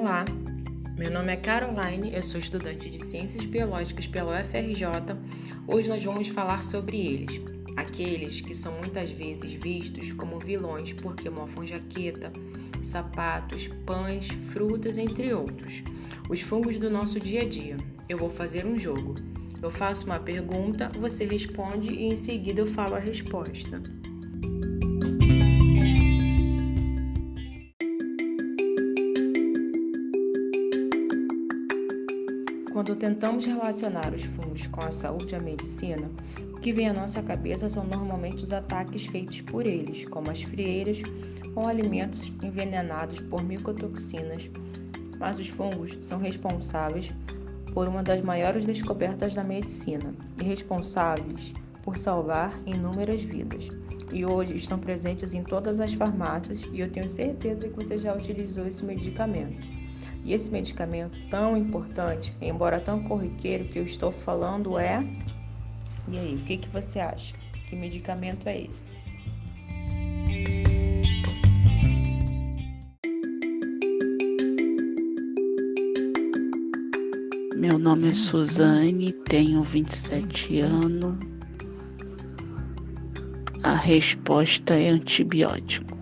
Olá, meu nome é Caroline, eu sou estudante de Ciências Biológicas pela UFRJ. Hoje nós vamos falar sobre eles, aqueles que são muitas vezes vistos como vilões porque mofam jaqueta, sapatos, pães, frutas, entre outros. Os fungos do nosso dia a dia. Eu vou fazer um jogo. Eu faço uma pergunta, você responde e em seguida eu falo a resposta. Quando tentamos relacionar os fungos com a saúde e a medicina, o que vem à nossa cabeça são normalmente os ataques feitos por eles, como as frieiras ou alimentos envenenados por micotoxinas. Mas os fungos são responsáveis por uma das maiores descobertas da medicina e responsáveis por salvar inúmeras vidas. E hoje estão presentes em todas as farmácias e eu tenho certeza que você já utilizou esse medicamento. E esse medicamento tão importante, embora tão corriqueiro que eu estou falando é. E aí, o que, que você acha? Que medicamento é esse? Meu nome é Suzane, tenho 27 anos. A resposta é antibiótico.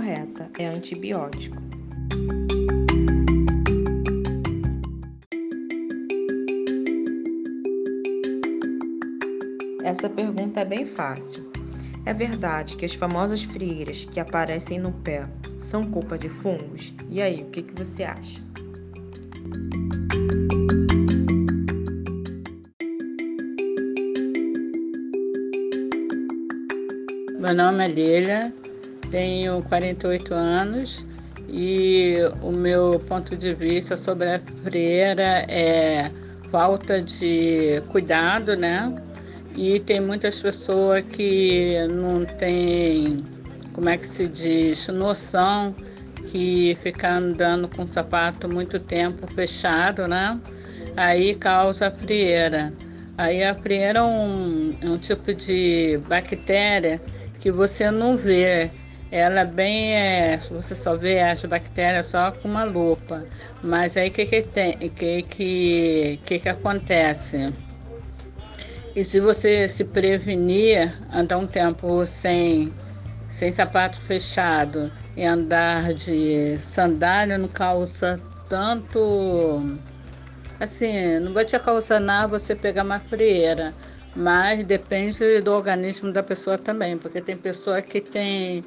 Correta é antibiótico. Essa pergunta é bem fácil. É verdade que as famosas frieiras que aparecem no pé são culpa de fungos? E aí, o que, que você acha? Meu nome é Lília, tenho 48 anos e o meu ponto de vista sobre a freira é falta de cuidado, né? E tem muitas pessoas que não têm, como é que se diz, noção que ficar andando com o sapato muito tempo fechado, né? Aí causa frieira. Aí a frieira é um, é um tipo de bactéria que você não vê, ela bem é, você só vê as bactérias só com uma lupa. Mas aí que que tem, que que que que acontece? E se você se prevenir, andar um tempo sem sem sapato fechado e andar de sandália não causa tanto assim, não vai te nada você pegar uma frieira, mas depende do organismo da pessoa também, porque tem pessoa que tem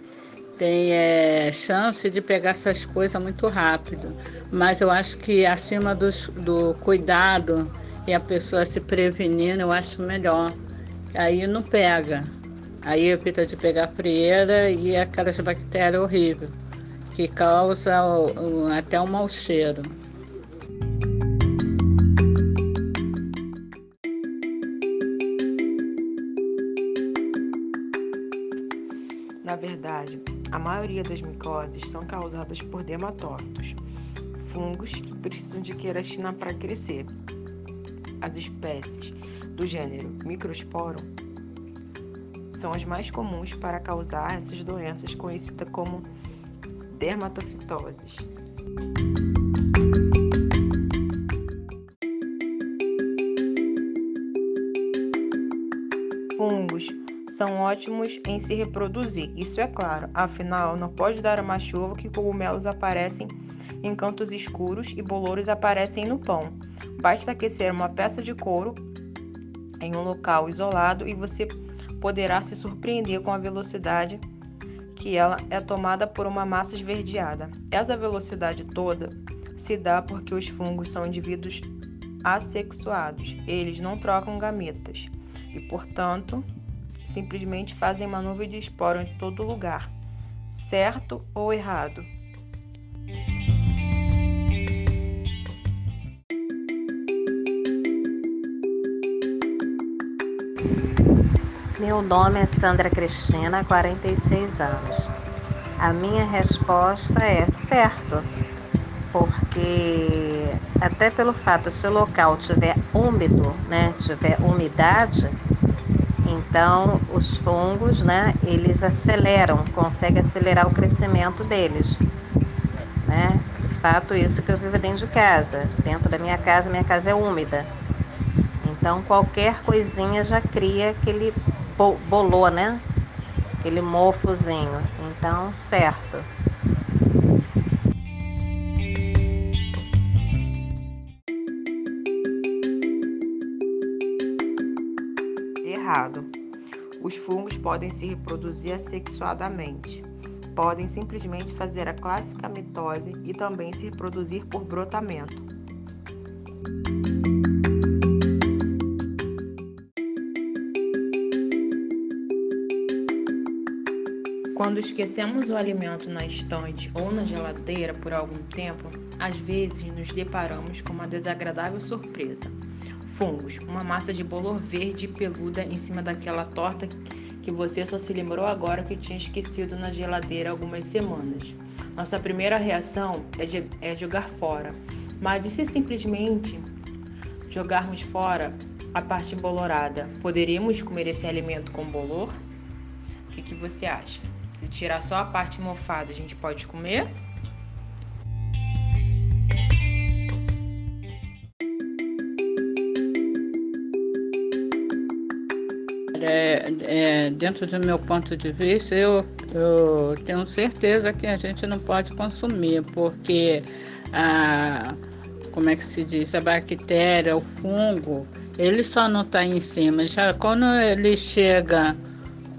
tem é, chance de pegar essas coisas muito rápido. Mas eu acho que acima dos, do cuidado e a pessoa se prevenindo, eu acho melhor. Aí não pega. Aí evita de pegar frieira e aquelas bactérias horríveis, que causa até um mau cheiro. A maioria das micoses são causadas por dermatófitos, fungos que precisam de queratina para crescer. As espécies do gênero Microsporum são as mais comuns para causar essas doenças conhecidas como dermatofitoses. São ótimos em se reproduzir, isso é claro, afinal, não pode dar uma chuva que cogumelos aparecem em cantos escuros e bolores aparecem no pão. Basta aquecer uma peça de couro em um local isolado e você poderá se surpreender com a velocidade que ela é tomada por uma massa esverdeada. Essa velocidade toda se dá porque os fungos são indivíduos assexuados, eles não trocam gametas e, portanto, simplesmente fazem uma nuvem de esporo em todo lugar, certo ou errado. Meu nome é Sandra Cristina, 46 anos. A minha resposta é certo, porque até pelo fato se o local tiver úmido, né, tiver umidade, Então, os fungos, né, eles aceleram, conseguem acelerar o crescimento deles, né? Fato isso que eu vivo dentro de casa. Dentro da minha casa, minha casa é úmida. Então, qualquer coisinha já cria aquele bolô, né? Aquele mofozinho. Então, certo. Errado. Os fungos podem se reproduzir assexuadamente. Podem simplesmente fazer a clássica mitose e também se reproduzir por brotamento. Quando esquecemos o alimento na estante ou na geladeira por algum tempo, às vezes nos deparamos com uma desagradável surpresa. Fungos, uma massa de bolo verde peluda em cima daquela torta que você só se lembrou agora que tinha esquecido na geladeira algumas semanas. Nossa primeira reação é, é jogar fora, mas e se simplesmente jogarmos fora a parte embolorada, poderíamos comer esse alimento com bolor? O que, que você acha? Se tirar só a parte mofada, a gente pode comer? É, dentro do meu ponto de vista, eu, eu tenho certeza que a gente não pode consumir, porque a, como é que se diz, a bactéria, o fungo, ele só não está em cima. Já quando ele chega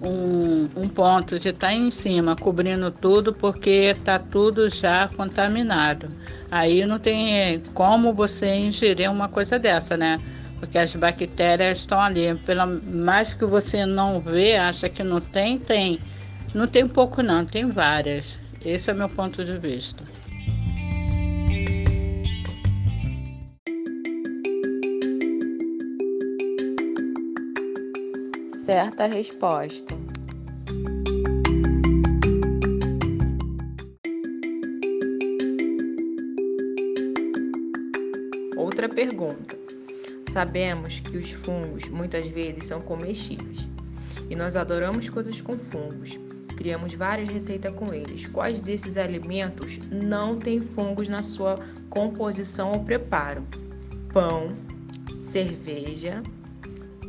um, um ponto de estar tá em cima, cobrindo tudo, porque está tudo já contaminado. Aí não tem como você ingerir uma coisa dessa, né? Porque as bactérias estão ali. Pelo mais que você não vê, acha que não tem, tem. Não tem pouco não, tem várias. Esse é o meu ponto de vista. certa resposta. Outra pergunta. Sabemos que os fungos muitas vezes são comestíveis e nós adoramos coisas com fungos. Criamos várias receitas com eles. Quais desses alimentos não têm fungos na sua composição ou preparo? Pão, cerveja,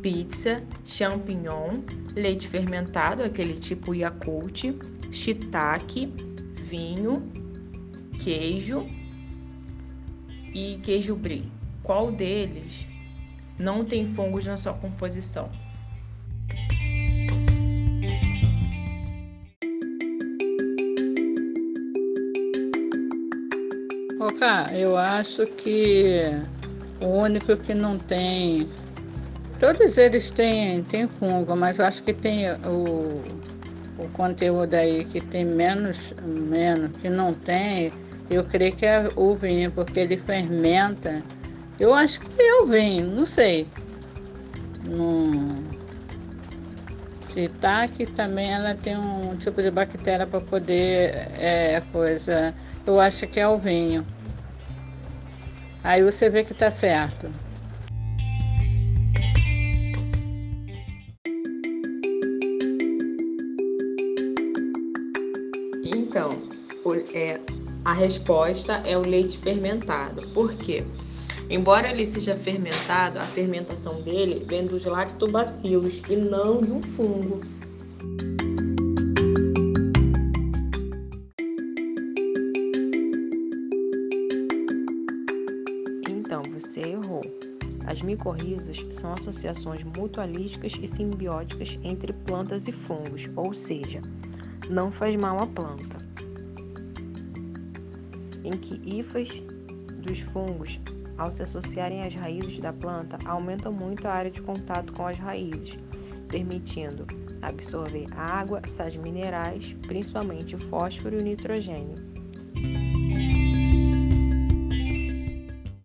pizza, champignon, leite fermentado, aquele tipo Yakult, shiitake, vinho, queijo e queijo brie. Qual deles não tem fungos na sua composição? Oca, eu acho que o único que não tem Todos eles têm, têm fungo, mas eu acho que tem o, o conteúdo aí que tem menos, menos, que não tem, eu creio que é o vinho, porque ele fermenta. Eu acho que é o vinho, não sei. No shiitake também ela tem um tipo de bactéria para poder é, coisa. Eu acho que é o vinho. Aí você vê que está certo. Então, é, a resposta é o leite fermentado. Por quê? Embora ele seja fermentado, a fermentação dele vem dos lactobacilos e não de um fungo. Então, você errou. As micorrizas são associações mutualísticas e simbióticas entre plantas e fungos, ou seja, não faz mal à planta. Em que hifas dos fungos, ao se associarem às raízes da planta, aumentam muito a área de contato com as raízes, permitindo absorver água, sais minerais, principalmente o fósforo e o nitrogênio.